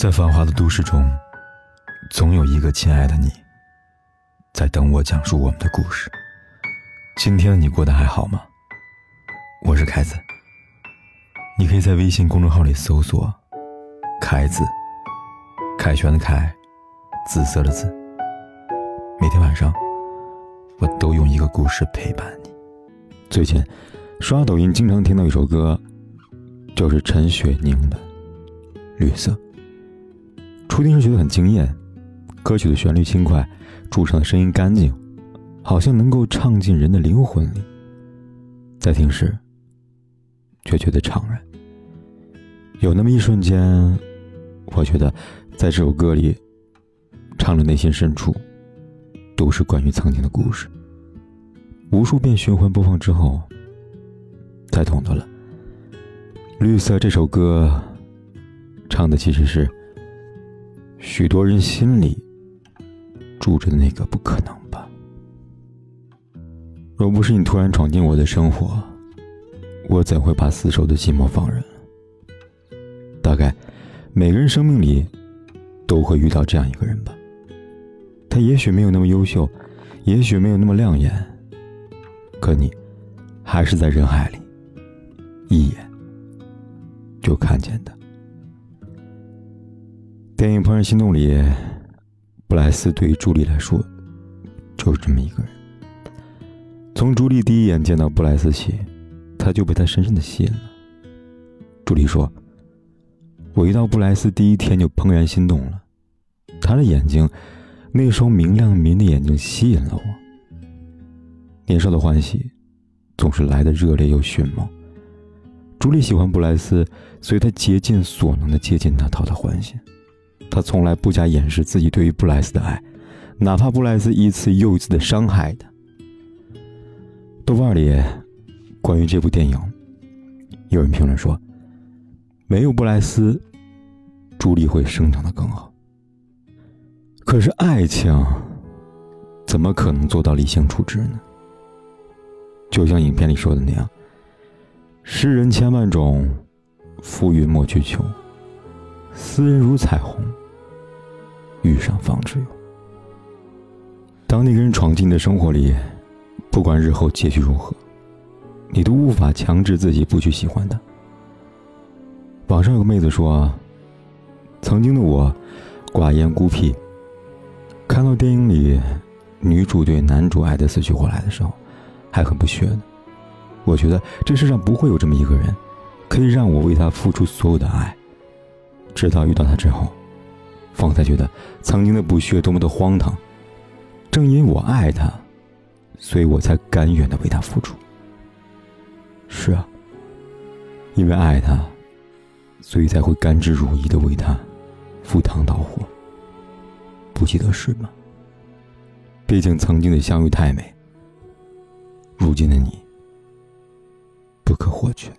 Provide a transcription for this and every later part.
在繁华的都市中，总有一个亲爱的你，在等我讲述我们的故事。今天的你过得还好吗？我是凯子，你可以在微信公众号里搜索“凯子”，凯旋的凯，紫色的紫。每天晚上，我都用一个故事陪伴你。最近刷抖音，经常听到一首歌，就是陈雪凝的《绿色》。初听时觉得很惊艳，歌曲的旋律轻快，主唱的声音干净，好像能够唱进人的灵魂里。在听时，却觉得怅然。有那么一瞬间，我觉得，在这首歌里，唱的内心深处，都是关于曾经的故事。无数遍循环播放之后，才懂得了，《绿色》这首歌，唱的其实是。许多人心里住着那个不可能吧。若不是你突然闯进我的生活，我怎会把死守的寂寞放任？大概每个人生命里都会遇到这样一个人吧。他也许没有那么优秀，也许没有那么亮眼，可你还是在人海里一眼就看见的。电影《怦然心动》里，布莱斯对于朱莉来说，就是这么一个人。从朱莉第一眼见到布莱斯起，他就被他深深的吸引了。朱莉说：“我一到布莱斯第一天就怦然心动了，他的眼睛，那双明亮迷人的眼睛吸引了我。年少的欢喜，总是来的热烈又迅猛。朱莉喜欢布莱斯，所以她竭尽所能的接近他，讨他欢心。”他从来不加掩饰自己对于布莱斯的爱，哪怕布莱斯一次又一次的伤害他。豆瓣里关于这部电影，有人评论说：“没有布莱斯，朱莉会生长的更好。”可是爱情怎么可能做到理性处置呢？就像影片里说的那样：“世人千万种，浮云莫去求。斯人如彩虹。”遇上方知有。当那个人闯进你的生活里，不管日后结局如何，你都无法强制自己不去喜欢他。网上有个妹子说：“曾经的我，寡言孤僻。看到电影里女主对男主爱的死去活来的时候，还很不屑呢。我觉得这世上不会有这么一个人，可以让我为他付出所有的爱。直到遇到他之后。”方才觉得曾经的不屑多么的荒唐。正因我爱他，所以我才甘愿的为他付出。是啊，因为爱他，所以才会甘之如饴的为他赴汤蹈火。不记得是吗？毕竟曾经的相遇太美，如今的你不可或缺。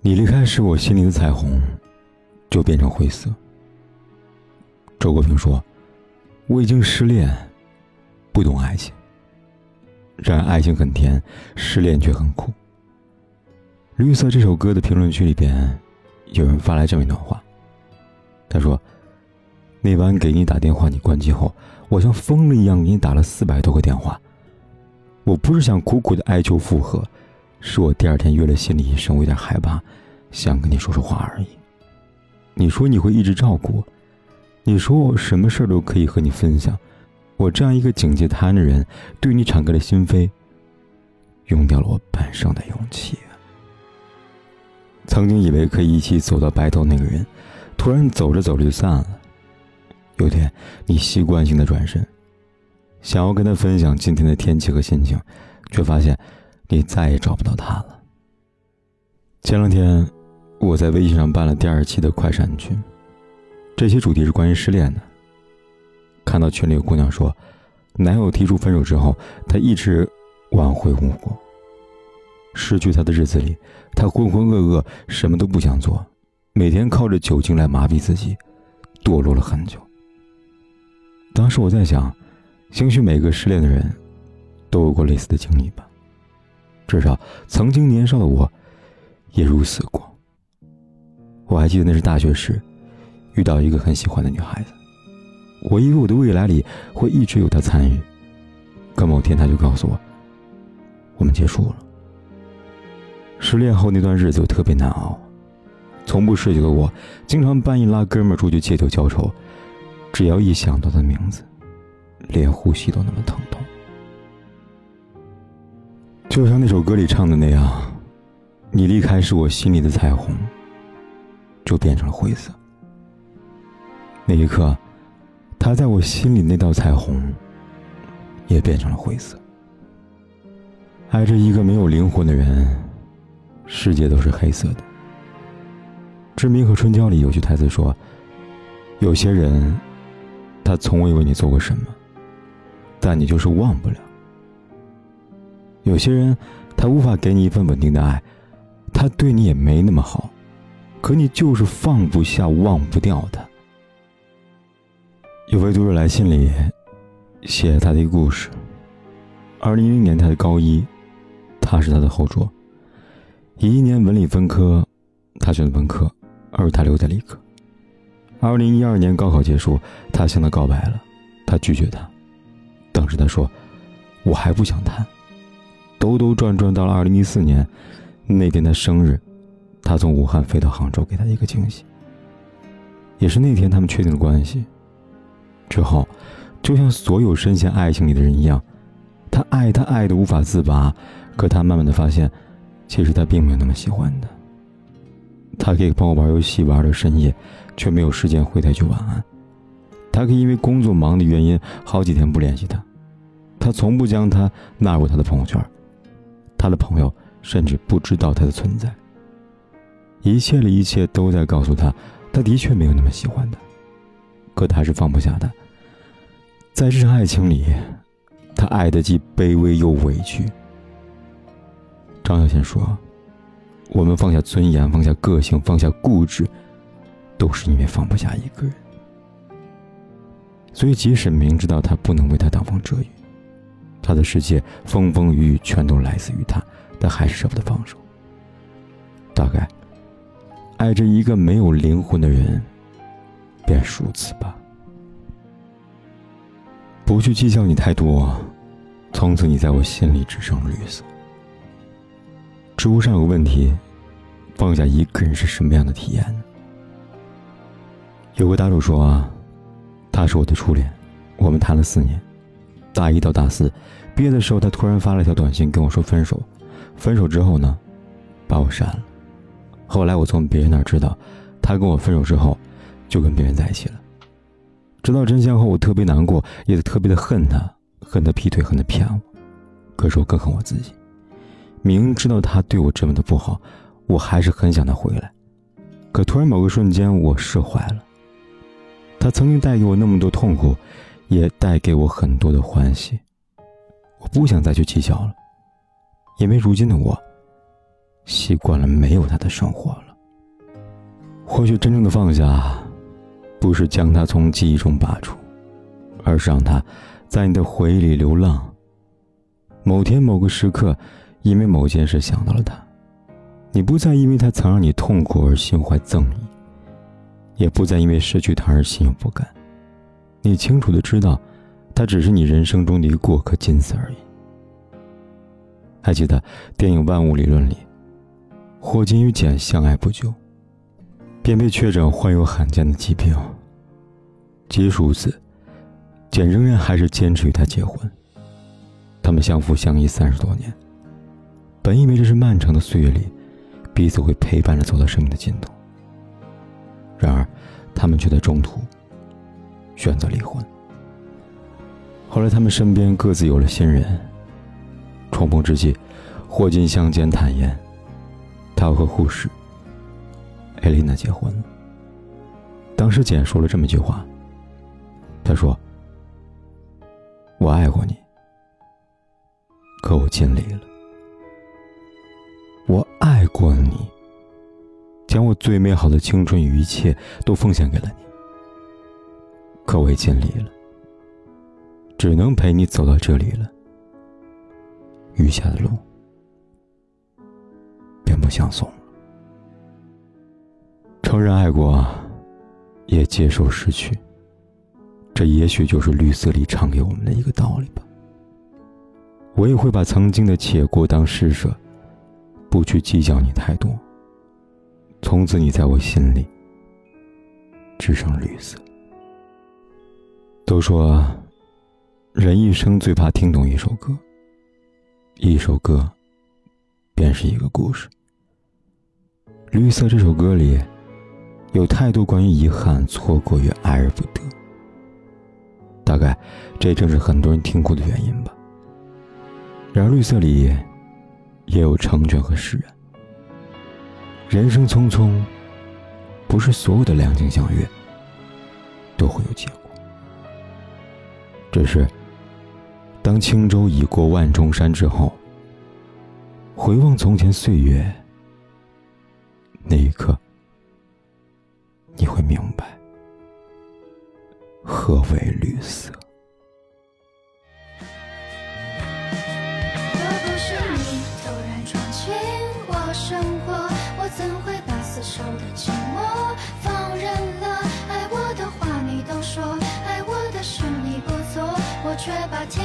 你离开时，我心里的彩虹。就变成灰色。周国平说：“我已经失恋，不懂爱情。然而爱情很甜，失恋却很苦。”《绿色》这首歌的评论区里边，有人发来这么一段话。他说：“那晚给你打电话，你关机后，我像疯了一样给你打了四百多个电话。我不是想苦苦的哀求复合，是我第二天约了心理医生，我有点害怕，想跟你说说话而已。”你说你会一直照顾我，你说我什么事儿都可以和你分享，我这样一个警戒他人的人，对你敞开了心扉，用掉了我半生的勇气！曾经以为可以一起走到白头那个人，突然走着走着就散了。有天，你习惯性的转身，想要跟他分享今天的天气和心情，却发现你再也找不到他了。前两天。我在微信上办了第二期的快闪群，这期主题是关于失恋的。看到群里有姑娘说，男友提出分手之后，她一直挽回无果。失去他的日子里，她浑浑噩噩，什么都不想做，每天靠着酒精来麻痹自己，堕落了很久。当时我在想，兴许每个失恋的人都有过类似的经历吧，至少曾经年少的我，也如此过。我还记得那是大学时，遇到一个很喜欢的女孩子，我以为我的未来里会一直有她参与，可某天她就告诉我，我们结束了。失恋后那段日子我特别难熬，从不嗜酒的我，经常半夜拉哥们出去借酒浇愁，只要一想到他的名字，连呼吸都那么疼痛。就像那首歌里唱的那样，你离开时，我心里的彩虹就变成了灰色。那一刻，他在我心里那道彩虹也变成了灰色。爱着一个没有灵魂的人。世界都是黑色的。《志明和春娇》里有句台词说：“有些人，他从未为你做过什么，但你就是忘不了；有些人，他无法给你一份稳定的爱，他对你也没那么好，可你就是放不下、忘不掉他。”有位读者来信里写他的一个故事：二零一零年他的高一，他是他的后桌。一一年文理分科，他选了文科，而他留在理科。二零一二年高考结束，他向他告白了，他拒绝他。当时他说：“我还不想谈。”兜兜转转到了二零一四年，那天他生日，他从武汉飞到杭州给他一个惊喜。也是那天他们确定了关系。之后，就像所有深陷爱情里的人一样，他爱他爱的无法自拔，可他慢慢的发现。其实他并没有那么喜欢他。他可以帮我玩游戏玩到深夜，却没有时间回他一句晚安。他可以因为工作忙的原因好几天不联系他，他从不将他纳入他的朋友圈，他的朋友甚至不知道他的存在。一切的一切都在告诉他，他的确没有那么喜欢他，可他还是放不下他。在这场爱情里，他爱的既卑微又委屈。张小娴说：“我们放下尊严，放下个性，放下固执，都是因为放不下一个人。所以，即使明知道他不能为他挡风遮雨，他的世界风风雨雨全都来自于他，但还是舍不得放手。大概，爱着一个没有灵魂的人，便是如此吧。不去计较你太多，从此你在我心里只剩绿色。”知乎上有问题：放下一个人是什么样的体验？有个答主说啊，他是我的初恋，我们谈了四年，大一到大四，毕业的时候他突然发了一条短信跟我说分手，分手之后呢，把我删了。后来我从别人那儿知道，他跟我分手之后，就跟别人在一起了。知道真相后，我特别难过，也特别的恨他，恨他劈腿，恨他骗我，可是我更恨我自己。明知道他对我这么的不好，我还是很想他回来。可突然某个瞬间，我释怀了。他曾经带给我那么多痛苦，也带给我很多的欢喜。我不想再去计较了，因为如今的我，习惯了没有他的生活了。或许真正的放下，不是将他从记忆中拔出，而是让他在你的回忆里流浪。某天某个时刻。因为某件事想到了他，你不再因为他曾让你痛苦而心怀憎意，也不再因为失去他而心有不甘。你清楚的知道，他只是你人生中的一个过客，仅此而已。还记得电影《万物理论》里，霍金与简相爱不久，便被确诊患有罕见的疾病。即使如此，简仍然还是坚持与他结婚。他们相扶相依三十多年。本以为这是漫长的岁月里，彼此会陪伴着走到生命的尽头。然而，他们却在中途选择离婚。后来，他们身边各自有了新人。重逢之际，霍金向简坦言，他要和护士艾琳娜结婚了。当时，简说了这么一句话：“他说，我爱过你，可我尽力了。”我爱过你，将我最美好的青春与一切都奉献给了你。可我也尽力了，只能陪你走到这里了。余下的路，便不相送了。承认爱过，也接受失去。这也许就是绿色里唱给我们的一个道理吧。我也会把曾经的且过当施舍，不去计较你太多。从此你在我心里只剩绿色。都说，人一生最怕听懂一首歌，一首歌便是一个故事。绿色这首歌里，有太多关于遗憾、错过与爱而不得。大概这正是很多人听过的原因吧。然而绿色里也有成全和释然。人生匆匆，不是所有的两情相悦都会有结果。只是，当轻舟已过万重山之后，回望从前岁月，那一刻，你会明白，何为绿色。却把天